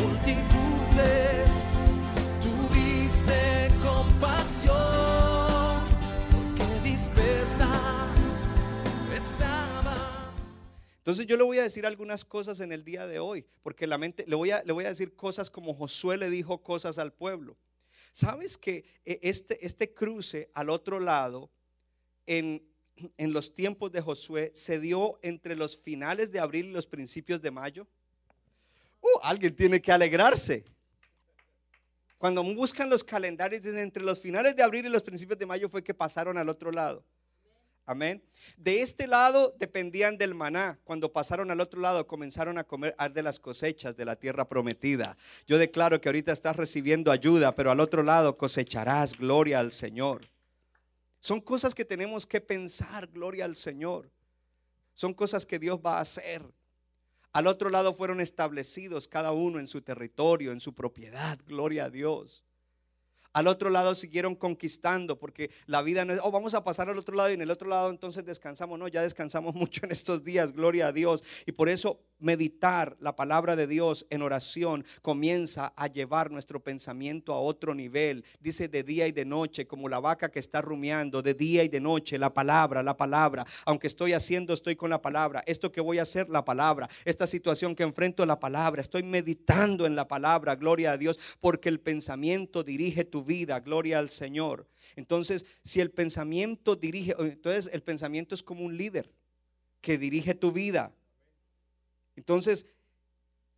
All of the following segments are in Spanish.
multitudes, tuviste compasión, porque dispersas estaban. Entonces yo le voy a decir algunas cosas en el día de hoy, porque la mente le voy a, le voy a decir cosas como Josué le dijo cosas al pueblo. ¿Sabes que eh, este, este cruce al otro lado en, en los tiempos de Josué se dio entre los finales de abril y los principios de mayo? Uh, alguien tiene que alegrarse. Cuando buscan los calendarios, entre los finales de abril y los principios de mayo fue que pasaron al otro lado. Amén. De este lado dependían del maná. Cuando pasaron al otro lado comenzaron a comer de las cosechas de la tierra prometida. Yo declaro que ahorita estás recibiendo ayuda, pero al otro lado cosecharás gloria al Señor. Son cosas que tenemos que pensar, gloria al Señor. Son cosas que Dios va a hacer. Al otro lado fueron establecidos cada uno en su territorio, en su propiedad, gloria a Dios. Al otro lado siguieron conquistando, porque la vida no es, oh, vamos a pasar al otro lado y en el otro lado entonces descansamos. No, ya descansamos mucho en estos días, gloria a Dios. Y por eso meditar la palabra de Dios en oración comienza a llevar nuestro pensamiento a otro nivel. Dice de día y de noche, como la vaca que está rumiando, de día y de noche, la palabra, la palabra. Aunque estoy haciendo, estoy con la palabra. Esto que voy a hacer, la palabra. Esta situación que enfrento, la palabra. Estoy meditando en la palabra, gloria a Dios, porque el pensamiento dirige tu vida, gloria al Señor. Entonces, si el pensamiento dirige, entonces el pensamiento es como un líder que dirige tu vida. Entonces,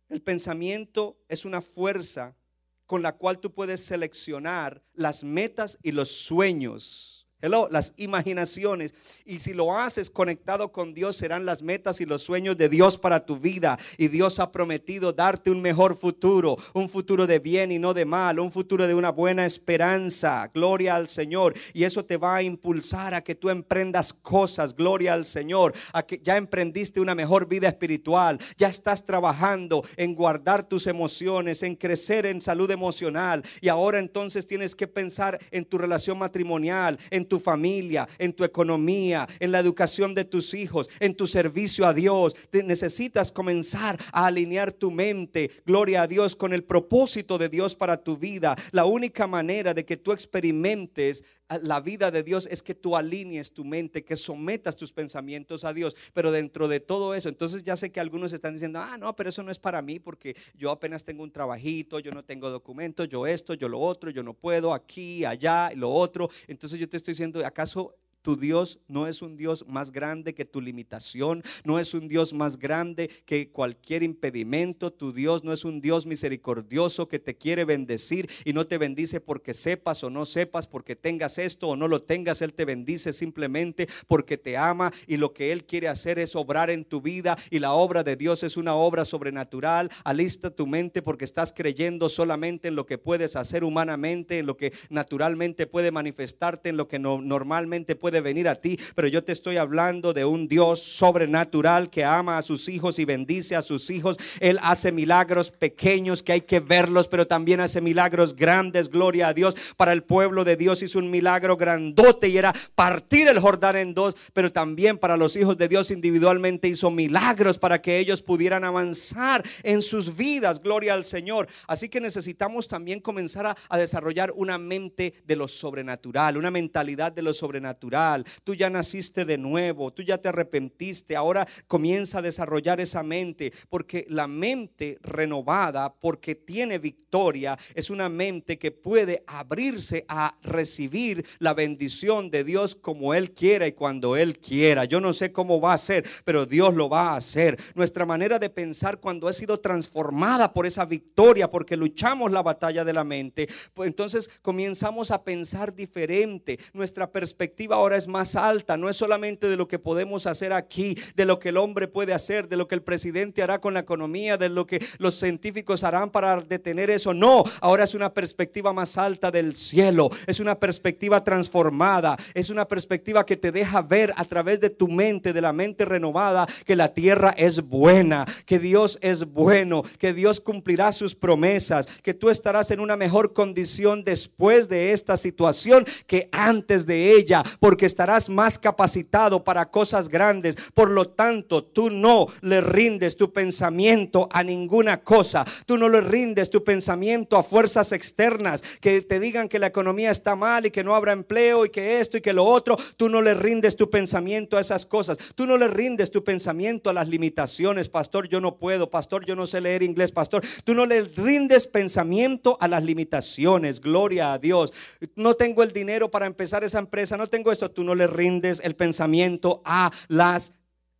el pensamiento es una fuerza con la cual tú puedes seleccionar las metas y los sueños. Hello, las imaginaciones. Y si lo haces conectado con Dios, serán las metas y los sueños de Dios para tu vida. Y Dios ha prometido darte un mejor futuro, un futuro de bien y no de mal, un futuro de una buena esperanza. Gloria al Señor. Y eso te va a impulsar a que tú emprendas cosas. Gloria al Señor. A que ya emprendiste una mejor vida espiritual. Ya estás trabajando en guardar tus emociones, en crecer en salud emocional. Y ahora entonces tienes que pensar en tu relación matrimonial, en tu familia, en tu economía, en la educación de tus hijos, en tu servicio a Dios. Necesitas comenzar a alinear tu mente, gloria a Dios, con el propósito de Dios para tu vida. La única manera de que tú experimentes la vida de Dios es que tú alinees tu mente, que sometas tus pensamientos a Dios. Pero dentro de todo eso, entonces ya sé que algunos están diciendo, ah, no, pero eso no es para mí porque yo apenas tengo un trabajito, yo no tengo documentos, yo esto, yo lo otro, yo no puedo aquí, allá, lo otro. Entonces yo te estoy diciendo, ¿acaso tu Dios no es un Dios más grande que tu limitación, no es un Dios más grande que cualquier impedimento. Tu Dios no es un Dios misericordioso que te quiere bendecir y no te bendice porque sepas o no sepas, porque tengas esto o no lo tengas. Él te bendice simplemente porque te ama y lo que Él quiere hacer es obrar en tu vida y la obra de Dios es una obra sobrenatural. Alista tu mente porque estás creyendo solamente en lo que puedes hacer humanamente, en lo que naturalmente puede manifestarte, en lo que no, normalmente puede de venir a ti, pero yo te estoy hablando de un Dios sobrenatural que ama a sus hijos y bendice a sus hijos. Él hace milagros pequeños que hay que verlos, pero también hace milagros grandes. Gloria a Dios. Para el pueblo de Dios hizo un milagro grandote y era partir el Jordán en dos, pero también para los hijos de Dios individualmente hizo milagros para que ellos pudieran avanzar en sus vidas. Gloria al Señor. Así que necesitamos también comenzar a, a desarrollar una mente de lo sobrenatural, una mentalidad de lo sobrenatural tú ya naciste de nuevo, tú ya te arrepentiste, ahora comienza a desarrollar esa mente, porque la mente renovada, porque tiene victoria, es una mente que puede abrirse a recibir la bendición de Dios como Él quiera y cuando Él quiera. Yo no sé cómo va a ser, pero Dios lo va a hacer. Nuestra manera de pensar cuando ha sido transformada por esa victoria, porque luchamos la batalla de la mente, pues entonces comenzamos a pensar diferente. Nuestra perspectiva ahora es más alta, no es solamente de lo que podemos hacer aquí, de lo que el hombre puede hacer, de lo que el presidente hará con la economía, de lo que los científicos harán para detener eso. No, ahora es una perspectiva más alta del cielo, es una perspectiva transformada, es una perspectiva que te deja ver a través de tu mente, de la mente renovada, que la tierra es buena, que Dios es bueno, que Dios cumplirá sus promesas, que tú estarás en una mejor condición después de esta situación que antes de ella, porque estarás más capacitado para cosas grandes. Por lo tanto, tú no le rindes tu pensamiento a ninguna cosa. Tú no le rindes tu pensamiento a fuerzas externas que te digan que la economía está mal y que no habrá empleo y que esto y que lo otro. Tú no le rindes tu pensamiento a esas cosas. Tú no le rindes tu pensamiento a las limitaciones. Pastor, yo no puedo. Pastor, yo no sé leer inglés. Pastor, tú no le rindes pensamiento a las limitaciones. Gloria a Dios. No tengo el dinero para empezar esa empresa. No tengo esto. Tú no le rindes el pensamiento a las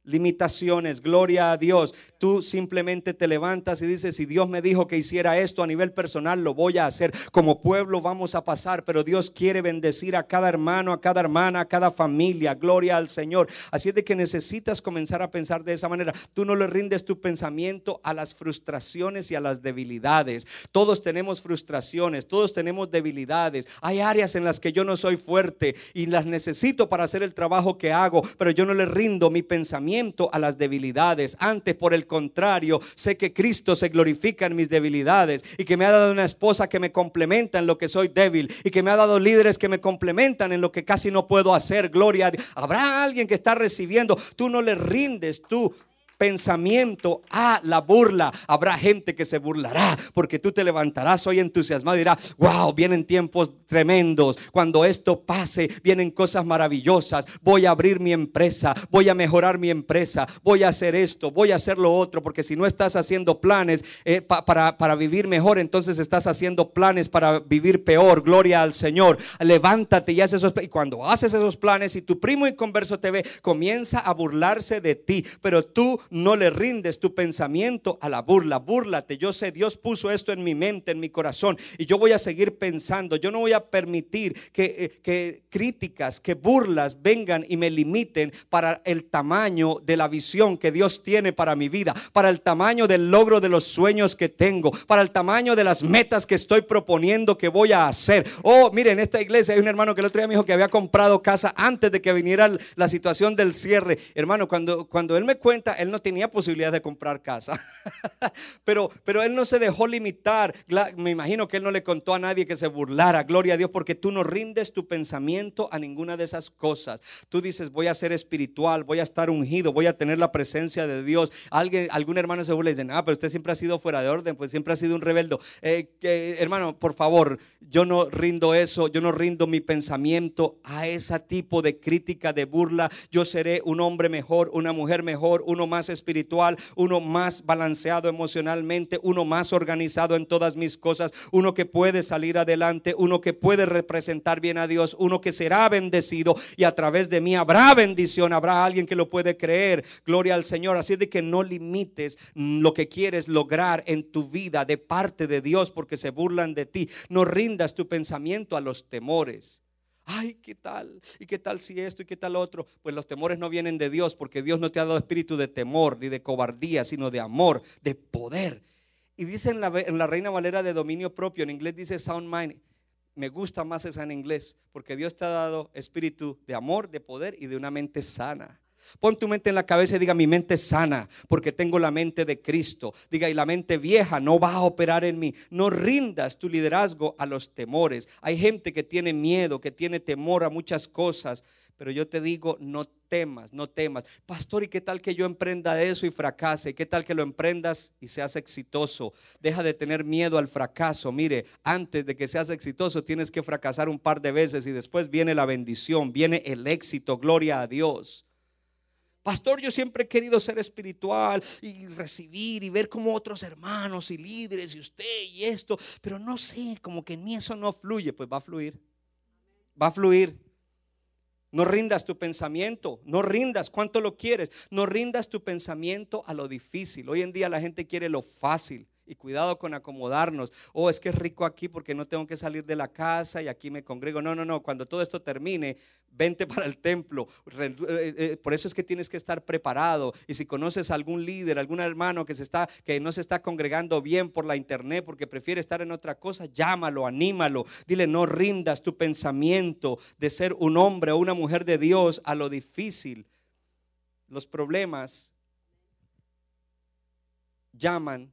limitaciones, gloria a Dios. Tú simplemente te levantas y dices, si Dios me dijo que hiciera esto a nivel personal, lo voy a hacer. Como pueblo vamos a pasar, pero Dios quiere bendecir a cada hermano, a cada hermana, a cada familia. Gloria al Señor. Así es de que necesitas comenzar a pensar de esa manera. Tú no le rindes tu pensamiento a las frustraciones y a las debilidades. Todos tenemos frustraciones, todos tenemos debilidades. Hay áreas en las que yo no soy fuerte y las necesito para hacer el trabajo que hago, pero yo no le rindo mi pensamiento a las debilidades. Antes, por el contrario, sé que Cristo se glorifica en mis debilidades y que me ha dado una esposa que me complementa en lo que soy débil y que me ha dado líderes que me complementan en lo que casi no puedo hacer. Gloria. Habrá alguien que está recibiendo. Tú no le rindes tú pensamiento a la burla. Habrá gente que se burlará porque tú te levantarás hoy entusiasmado y dirás, wow, vienen tiempos tremendos. Cuando esto pase, vienen cosas maravillosas. Voy a abrir mi empresa, voy a mejorar mi empresa, voy a hacer esto, voy a hacer lo otro, porque si no estás haciendo planes eh, para, para vivir mejor, entonces estás haciendo planes para vivir peor. Gloria al Señor. Levántate y haz esos Y cuando haces esos planes y tu primo inconverso te ve, comienza a burlarse de ti, pero tú no le rindes tu pensamiento a la burla. Búrlate. Yo sé, Dios puso esto en mi mente, en mi corazón. Y yo voy a seguir pensando. Yo no voy a permitir que, eh, que críticas, que burlas vengan y me limiten para el tamaño de la visión que Dios tiene para mi vida. Para el tamaño del logro de los sueños que tengo. Para el tamaño de las metas que estoy proponiendo que voy a hacer. Oh, miren, en esta iglesia hay un hermano que el otro día me dijo que había comprado casa antes de que viniera la situación del cierre. Hermano, cuando, cuando él me cuenta, él no tenía posibilidad de comprar casa. pero, pero él no se dejó limitar. Me imagino que él no le contó a nadie que se burlara. Gloria a Dios, porque tú no rindes tu pensamiento a ninguna de esas cosas. Tú dices, voy a ser espiritual, voy a estar ungido, voy a tener la presencia de Dios. Alguien, algún hermano se burla y dice, ah, pero usted siempre ha sido fuera de orden, pues siempre ha sido un rebelde. Eh, hermano, por favor, yo no rindo eso, yo no rindo mi pensamiento a ese tipo de crítica, de burla. Yo seré un hombre mejor, una mujer mejor, uno más espiritual, uno más balanceado emocionalmente, uno más organizado en todas mis cosas, uno que puede salir adelante, uno que puede representar bien a Dios, uno que será bendecido y a través de mí habrá bendición, habrá alguien que lo puede creer. Gloria al Señor. Así de que no limites lo que quieres lograr en tu vida de parte de Dios porque se burlan de ti. No rindas tu pensamiento a los temores. Ay, ¿qué tal? ¿Y qué tal si esto y qué tal otro? Pues los temores no vienen de Dios, porque Dios no te ha dado espíritu de temor ni de cobardía, sino de amor, de poder. Y dice en la, Reina Valera de dominio propio, en inglés dice sound mind. Me gusta más esa en inglés, porque Dios te ha dado espíritu de amor, de poder y de una mente sana. Pon tu mente en la cabeza y diga, mi mente es sana porque tengo la mente de Cristo. Diga, y la mente vieja no va a operar en mí. No rindas tu liderazgo a los temores. Hay gente que tiene miedo, que tiene temor a muchas cosas. Pero yo te digo, no temas, no temas. Pastor, ¿y qué tal que yo emprenda eso y fracase? ¿Qué tal que lo emprendas y seas exitoso? Deja de tener miedo al fracaso. Mire, antes de que seas exitoso tienes que fracasar un par de veces y después viene la bendición, viene el éxito. Gloria a Dios. Pastor, yo siempre he querido ser espiritual y recibir y ver como otros hermanos y líderes y usted y esto, pero no sé, como que en mí eso no fluye, pues va a fluir. Va a fluir. No rindas tu pensamiento, no rindas cuánto lo quieres, no rindas tu pensamiento a lo difícil. Hoy en día la gente quiere lo fácil Y cuidado con acomodarnos. Oh, es que es rico aquí porque no tengo que salir de la casa y aquí me congrego. No, no, no. Cuando todo esto termine, vente para el templo. Eh, eh, por eso es que tienes que estar preparado. Y si conoces a algún líder, algún hermano que, se está, que no se está congregando bien por la internet porque prefiere estar en otra cosa, llámalo, anímalo. Dile, no rindas tu pensamiento de ser un hombre o una mujer de Dios a lo difícil. Los problemas llaman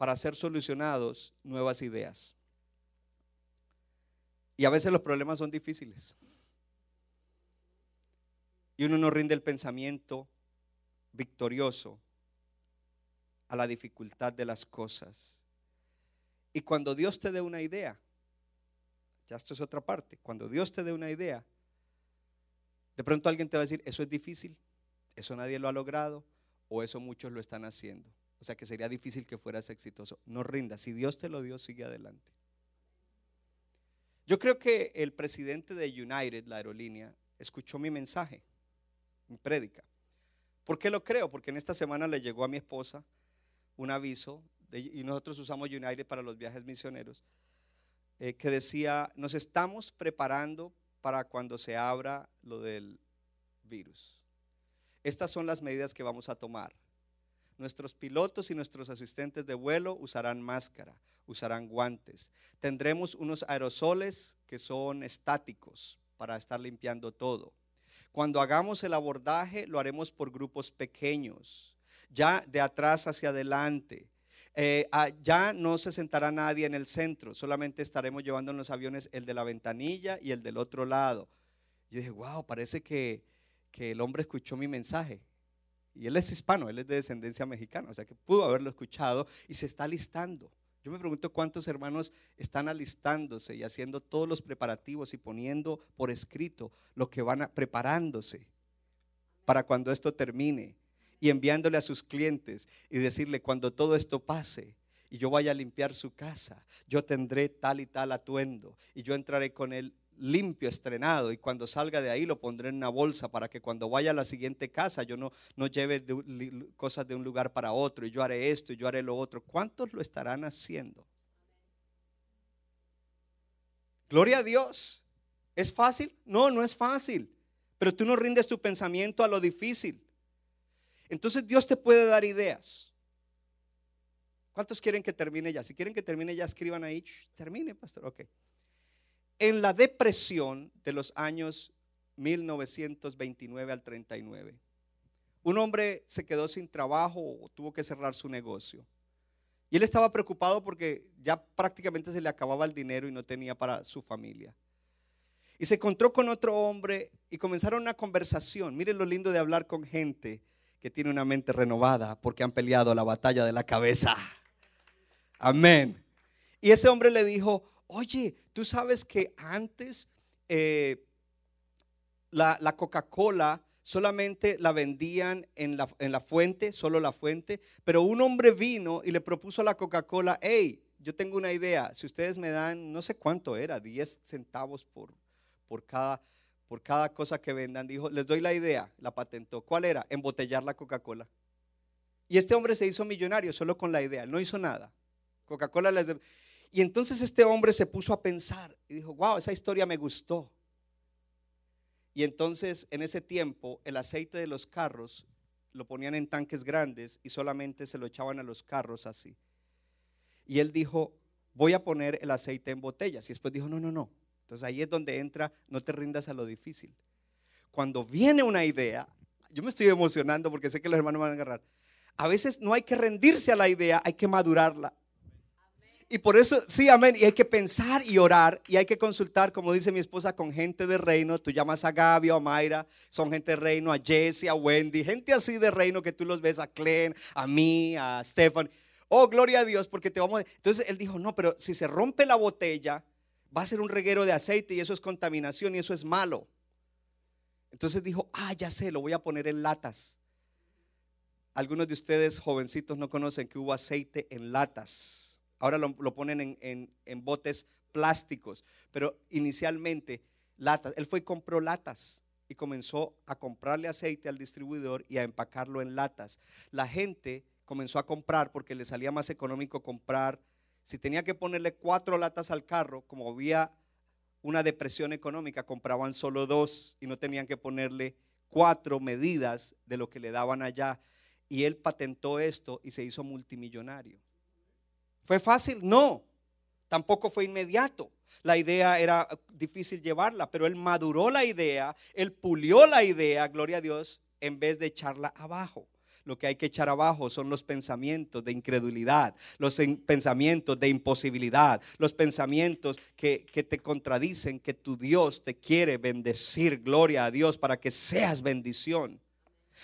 para ser solucionados nuevas ideas. Y a veces los problemas son difíciles. Y uno no rinde el pensamiento victorioso a la dificultad de las cosas. Y cuando Dios te dé una idea, ya esto es otra parte, cuando Dios te dé una idea, de pronto alguien te va a decir, eso es difícil, eso nadie lo ha logrado, o eso muchos lo están haciendo. O sea que sería difícil que fueras exitoso. No rindas. Si Dios te lo dio, sigue adelante. Yo creo que el presidente de United, la aerolínea, escuchó mi mensaje, mi prédica. ¿Por qué lo creo? Porque en esta semana le llegó a mi esposa un aviso, y nosotros usamos United para los viajes misioneros, eh, que decía, nos estamos preparando para cuando se abra lo del virus. Estas son las medidas que vamos a tomar. Nuestros pilotos y nuestros asistentes de vuelo usarán máscara, usarán guantes. Tendremos unos aerosoles que son estáticos para estar limpiando todo. Cuando hagamos el abordaje lo haremos por grupos pequeños, ya de atrás hacia adelante. Eh, ah, ya no se sentará nadie en el centro, solamente estaremos llevando en los aviones el de la ventanilla y el del otro lado. Yo dije, wow, parece que, que el hombre escuchó mi mensaje. Y él es hispano, él es de descendencia mexicana, o sea que pudo haberlo escuchado y se está alistando. Yo me pregunto cuántos hermanos están alistándose y haciendo todos los preparativos y poniendo por escrito lo que van a, preparándose para cuando esto termine y enviándole a sus clientes y decirle cuando todo esto pase y yo vaya a limpiar su casa, yo tendré tal y tal atuendo y yo entraré con él limpio, estrenado, y cuando salga de ahí lo pondré en una bolsa para que cuando vaya a la siguiente casa yo no, no lleve cosas de un lugar para otro, y yo haré esto, y yo haré lo otro. ¿Cuántos lo estarán haciendo? Gloria a Dios. ¿Es fácil? No, no es fácil. Pero tú no rindes tu pensamiento a lo difícil. Entonces Dios te puede dar ideas. ¿Cuántos quieren que termine ya? Si quieren que termine ya, escriban ahí. termine, pastor. Ok en la depresión de los años 1929 al 39. Un hombre se quedó sin trabajo o tuvo que cerrar su negocio. Y él estaba preocupado porque ya prácticamente se le acababa el dinero y no tenía para su familia. Y se encontró con otro hombre y comenzaron una conversación. Miren lo lindo de hablar con gente que tiene una mente renovada porque han peleado la batalla de la cabeza. Amén. Y ese hombre le dijo, Oye, tú sabes que antes eh, la, Coca-Cola solamente la vendían en la, en la, fuente, solo la fuente, pero un hombre vino y le propuso a la Coca-Cola, hey, yo tengo una idea, si ustedes me dan, no sé cuánto era, 10 centavos por, por, cada, por cada cosa que vendan, dijo, les doy la idea, la patentó. ¿Cuál era? Embotellar la Coca-Cola. Y este hombre se hizo millonario solo con la idea, no hizo nada. Coca-Cola les... Y entonces este hombre se puso a pensar y dijo, wow, esa historia me gustó. Y entonces en ese tiempo el aceite de los carros lo ponían en tanques grandes y solamente se lo echaban a los carros así. Y él dijo, voy a poner el aceite en botellas. Y después dijo, no, no, no. Entonces ahí es donde entra, no te rindas a lo difícil. Cuando viene una idea, yo me estoy emocionando porque sé que los hermanos van a agarrar. A veces no hay que rendirse a la idea, hay que madurarla. Y por eso, sí, amén. Y hay que pensar y orar. Y hay que consultar, como dice mi esposa, con gente de reino. Tú llamas a Gaby o a Mayra. Son gente de reino, a Jesse, a Wendy. Gente así de reino que tú los ves, a Clen, a mí, a Stefan. Oh, gloria a Dios, porque te vamos. Entonces él dijo, no, pero si se rompe la botella, va a ser un reguero de aceite y eso es contaminación y eso es malo. Entonces dijo, ah, ya sé, lo voy a poner en latas. Algunos de ustedes, jovencitos, no conocen que hubo aceite en latas Ahora lo, ponen en, botes plásticos, pero inicialmente latas. Él fue y compró latas y comenzó a comprarle aceite al distribuidor y a empacarlo en latas. La gente comenzó a comprar porque le salía más económico comprar. Si tenía que ponerle cuatro latas al carro, como había una depresión económica, compraban solo dos y no tenían que ponerle cuatro medidas de lo que le daban allá. Y él patentó esto y se hizo multimillonario. ¿Fue fácil? No. Tampoco fue inmediato. La idea era difícil llevarla, pero él maduró la idea, él pulió la idea, gloria a Dios, en vez de echarla abajo. Lo que hay que echar abajo son los pensamientos de incredulidad, los pensamientos de imposibilidad, los pensamientos que, que te contradicen que tu Dios te quiere bendecir, gloria a Dios, para que seas bendición.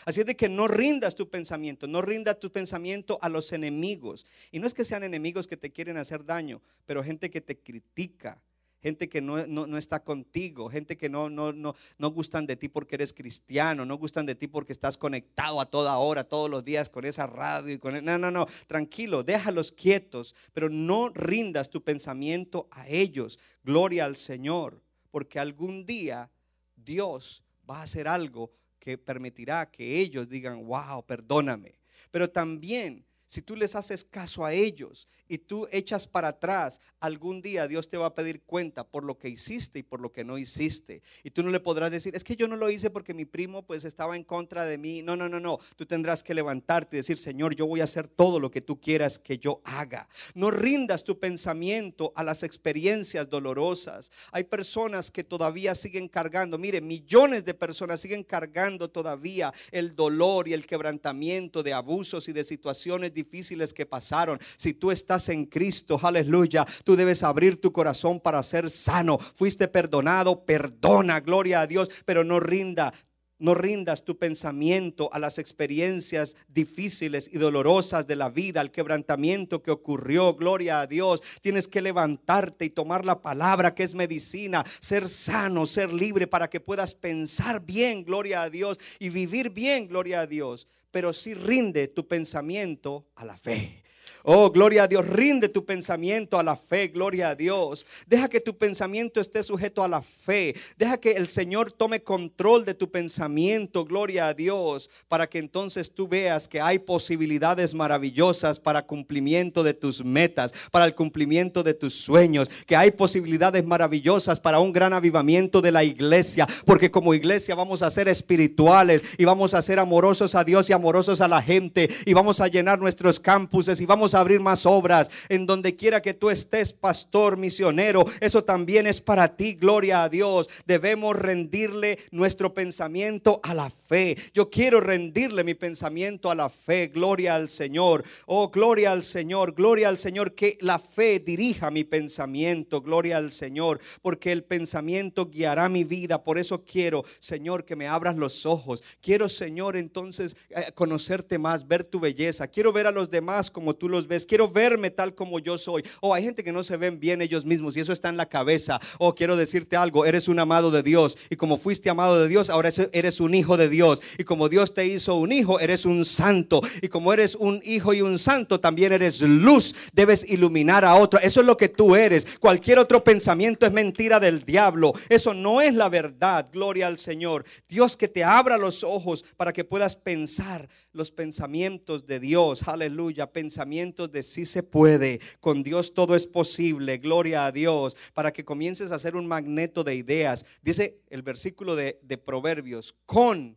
Así es de que no rindas tu pensamiento, no rindas tu pensamiento a los enemigos. Y no es que sean enemigos que te quieren hacer daño, pero gente que te critica, gente que no, está contigo, gente que no, no, no, no gustan de ti porque eres cristiano, no gustan de ti porque estás conectado a toda hora, todos los días con esa radio y con... E, no, no, no, tranquilo, déjalos quietos, pero no rindas tu pensamiento a ellos. Gloria al Señor, porque algún día Dios va a hacer algo que permitirá que ellos digan, wow, perdóname. Pero también si tú les haces caso a ellos y tú echas para atrás, algún día Dios te va a pedir cuenta por lo que hiciste y por lo que no hiciste. Y tú no le podrás decir, es que yo no lo hice porque mi primo pues estaba en contra de mí. No, no, no, no. Tú tendrás que levantarte y decir, Señor, yo voy a hacer todo lo que tú quieras que yo haga. No rindas tu pensamiento a las experiencias dolorosas. Hay personas que todavía siguen cargando, mire, millones de personas siguen cargando todavía el dolor y el quebrantamiento de abusos y de situaciones difíciles que pasaron. Si tú estás en Cristo, aleluya, tú debes abrir tu corazón para ser sano. Fuiste perdonado, perdona, gloria a Dios, pero no rinda no rindas tu pensamiento a las experiencias difíciles y dolorosas de la vida, al quebrantamiento que ocurrió. Gloria a Dios. Tienes que levantarte y tomar la palabra que es medicina, ser sano, ser libre para que puedas pensar bien, gloria a Dios, y vivir bien, gloria a Dios. Pero si rinde tu pensamiento a la fe. Oh, gloria a Dios. Rinde tu pensamiento a la fe, gloria a Dios. Deja que tu pensamiento esté sujeto a la fe. Deja que el Señor tome control de tu pensamiento, gloria a Dios, para que entonces tú veas que hay posibilidades maravillosas para cumplimiento de tus metas, para el cumplimiento de tus sueños, que hay posibilidades maravillosas para un gran avivamiento de la iglesia, porque como iglesia vamos a ser espirituales y vamos a ser amorosos a Dios y amorosos a la gente y vamos a llenar nuestros campuses y vamos a abrir más obras. En donde quiera que tú estés, pastor, misionero, eso también es para ti, gloria a Dios. Debemos rendirle nuestro pensamiento a la fe. Yo quiero rendirle mi pensamiento a la fe, gloria al Señor. Oh, gloria al Señor, gloria al Señor, que la fe dirija mi pensamiento, gloria al Señor, porque el pensamiento guiará mi vida. Por eso quiero, Señor, que me abras los ojos. Quiero, Señor, entonces eh, conocerte más, ver tu belleza. Quiero ver a los demás como tú los ves. Quiero verme tal como yo soy. O hay gente que no se ven bien ellos mismos y eso está en la cabeza. O quiero decirte algo, eres un amado de Dios y como fuiste amado de Dios, ahora eres un hijo de Dios. Y como Dios te hizo un hijo, eres un santo. Y como eres un hijo y un santo, también eres luz. Debes iluminar a otro. Eso es lo que tú eres. Cualquier otro pensamiento es mentira del diablo. Eso no es la verdad. Gloria al Señor. Dios que te abra los ojos para que puedas pensar los pensamientos de Dios. Aleluya. Pensamientos de sí se puede. Con Dios todo es posible. Gloria a Dios. Para que comiences a ser un magneto de ideas. Dice el versículo de, de Proverbios, con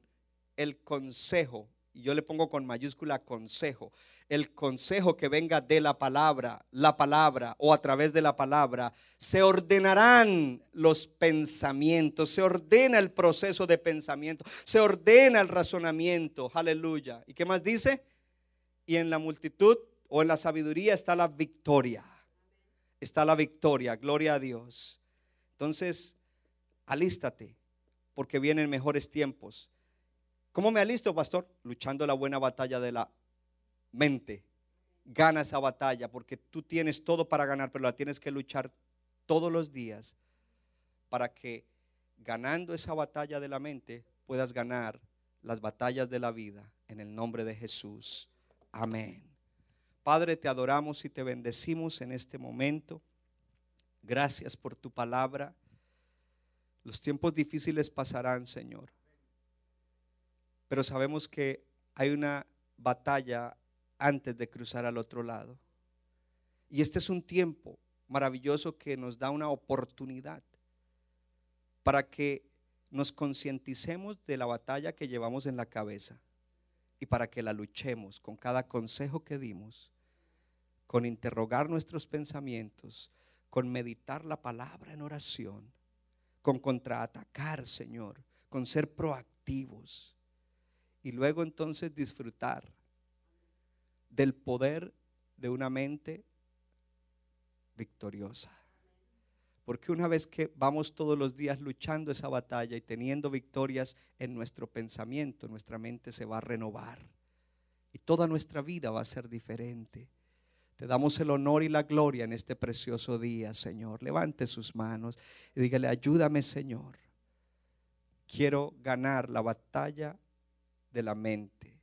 el consejo. Y yo le pongo con mayúscula consejo. El consejo que venga de la palabra, la palabra o a través de la palabra, se ordenarán los pensamientos, se ordena el proceso de pensamiento, se ordena el razonamiento. Aleluya. ¿Y qué más dice? Y en la multitud o en la sabiduría está la victoria. Está la victoria, gloria a Dios. Entonces, alístate, porque vienen mejores tiempos. ¿Cómo me alisto, pastor? Luchando la buena batalla de la mente. Gana esa batalla, porque tú tienes todo para ganar, pero la tienes que luchar todos los días para que ganando esa batalla de la mente puedas ganar las batallas de la vida en el nombre de Jesús. Amén. Padre, te adoramos y te bendecimos en este momento. Gracias por tu palabra. Los tiempos difíciles pasarán, Señor. Pero sabemos que hay una batalla antes de cruzar al otro lado. Y este es un tiempo maravilloso que nos da una oportunidad para que nos concienticemos de la batalla que llevamos en la cabeza y para que la luchemos con cada consejo que dimos, con interrogar nuestros pensamientos, con meditar la palabra en oración, con contraatacar, Señor, con ser proactivos y luego entonces disfrutar del poder de una mente victoriosa. Porque una vez que vamos todos los días luchando esa batalla y teniendo victorias en nuestro pensamiento, nuestra mente se va a renovar. Y toda nuestra vida va a ser diferente. Te damos el honor y la gloria en este precioso día, Señor. Levante sus manos y dígale, ayúdame, Señor. Quiero ganar la batalla de la mente.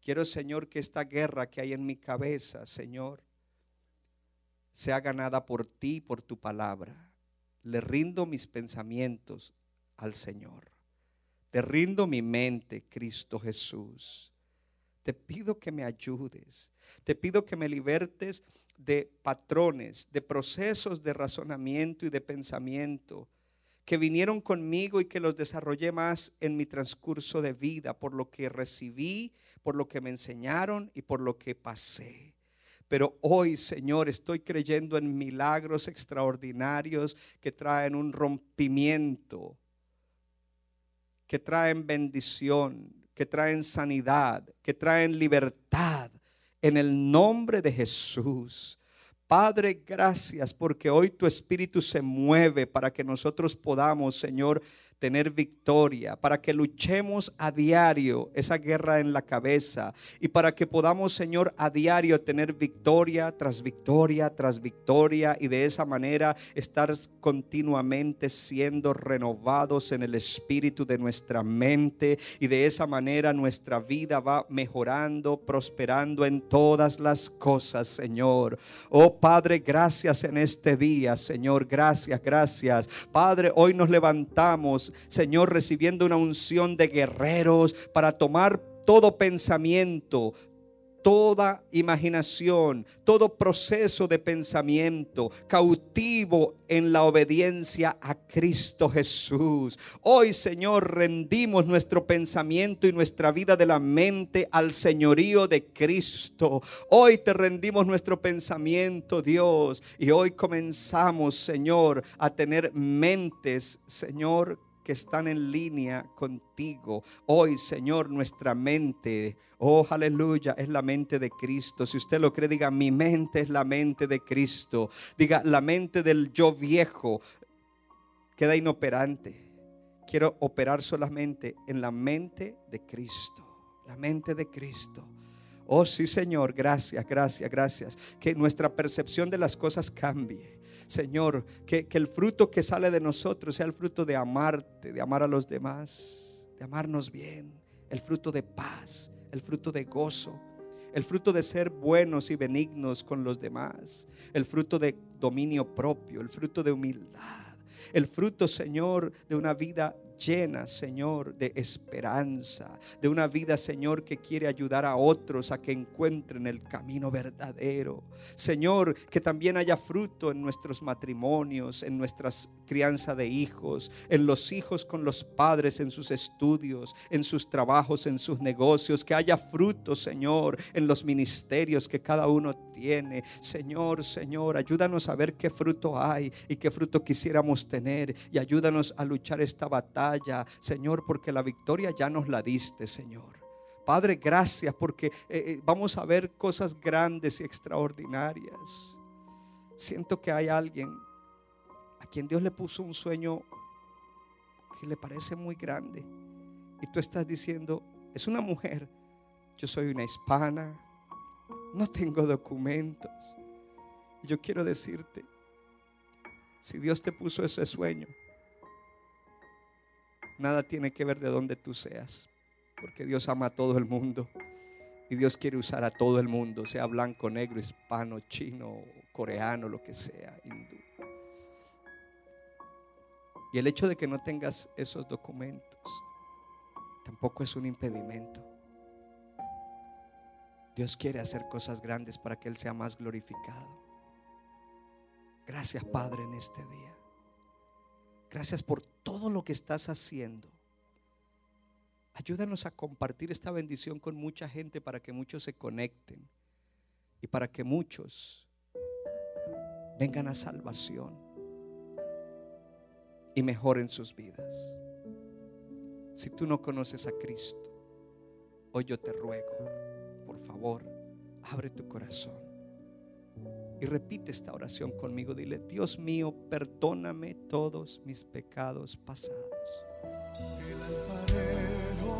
Quiero, Señor, que esta guerra que hay en mi cabeza, Señor, sea ganada por ti, por tu palabra le rindo mis pensamientos al Señor. Te rindo mi mente, Cristo Jesús. Te pido que me ayudes. Te pido que me libertes de patrones, de procesos de razonamiento y de pensamiento que vinieron conmigo y que los desarrollé más en mi transcurso de vida, por lo que recibí, por lo que me enseñaron y por lo que pasé. Pero hoy, Señor, estoy creyendo en milagros extraordinarios que traen un rompimiento, que traen bendición, que traen sanidad, que traen libertad. En el nombre de Jesús. Padre, gracias porque hoy tu Espíritu se mueve para que nosotros podamos, Señor, tener victoria, para que luchemos a diario esa guerra en la cabeza y para que podamos, Señor, a diario tener victoria tras victoria tras victoria y de esa manera estar continuamente siendo renovados en el espíritu de nuestra mente y de esa manera nuestra vida va mejorando, prosperando en todas las cosas, Señor. Oh Padre, gracias en este día, Señor, gracias, gracias. Padre, hoy nos levantamos Señor, recibiendo una unción de guerreros para tomar todo pensamiento, toda imaginación, todo proceso de pensamiento cautivo en la obediencia a Cristo Jesús. Hoy, Señor, rendimos nuestro pensamiento y nuestra vida de la mente al señorío de Cristo. Hoy te rendimos nuestro pensamiento, Dios, y hoy comenzamos, Señor, a tener mentes, Señor, que están en línea contigo. Hoy, Señor, nuestra mente, oh aleluya, es la mente de Cristo. Si usted lo cree, diga, mi mente es la mente de Cristo. Diga, la mente del yo viejo queda inoperante. Quiero operar solamente en la mente de Cristo. La mente de Cristo. Oh sí, Señor, gracias, gracias, gracias. Que nuestra percepción de las cosas cambie. Señor, que, el fruto que sale de nosotros sea el fruto de amarte, de amar a los demás, de amarnos bien, el fruto de paz, el fruto de gozo, el fruto de ser buenos y benignos con los demás, el fruto de dominio propio, el fruto de humildad, el fruto, Señor, de una vida llena, Señor, de esperanza, de una vida, Señor, que quiere ayudar a otros a que encuentren el camino verdadero. Señor, que también haya fruto en nuestros matrimonios, en nuestras crianza de hijos, en los hijos con los padres, en sus estudios, en sus trabajos, en sus negocios, que haya fruto, Señor, en los ministerios que cada uno tiene. Señor, Señor, ayúdanos a ver qué fruto hay y qué fruto quisiéramos tener y ayúdanos a luchar esta batalla Señor, porque la victoria ya nos la diste, Señor. Padre, gracias porque eh, eh, vamos a ver cosas grandes y extraordinarias. Siento que hay alguien a quien Dios le puso un sueño que le parece muy grande. Y tú estás diciendo, es una mujer, yo soy una hispana, no tengo documentos. Yo quiero decirte, si Dios te puso ese sueño, nada tiene que ver de donde tú seas, porque Dios ama a todo el mundo y Dios quiere usar a todo el mundo, sea blanco, negro, hispano, chino, coreano, lo que sea, hindú. Y el hecho de que no tengas esos documentos tampoco es un impedimento. Dios quiere hacer cosas grandes para que Él sea más glorificado. Gracias Padre en este día. Gracias por todo lo que estás haciendo. Ayúdanos a compartir esta bendición con mucha gente para que muchos se conecten y para que muchos vengan a salvación y mejoren sus vidas. Si tú no conoces a Cristo, hoy yo te ruego, por favor, abre tu corazón y repite esta oración conmigo. Dile, Dios mío, perdóname todos mis pecados pasados.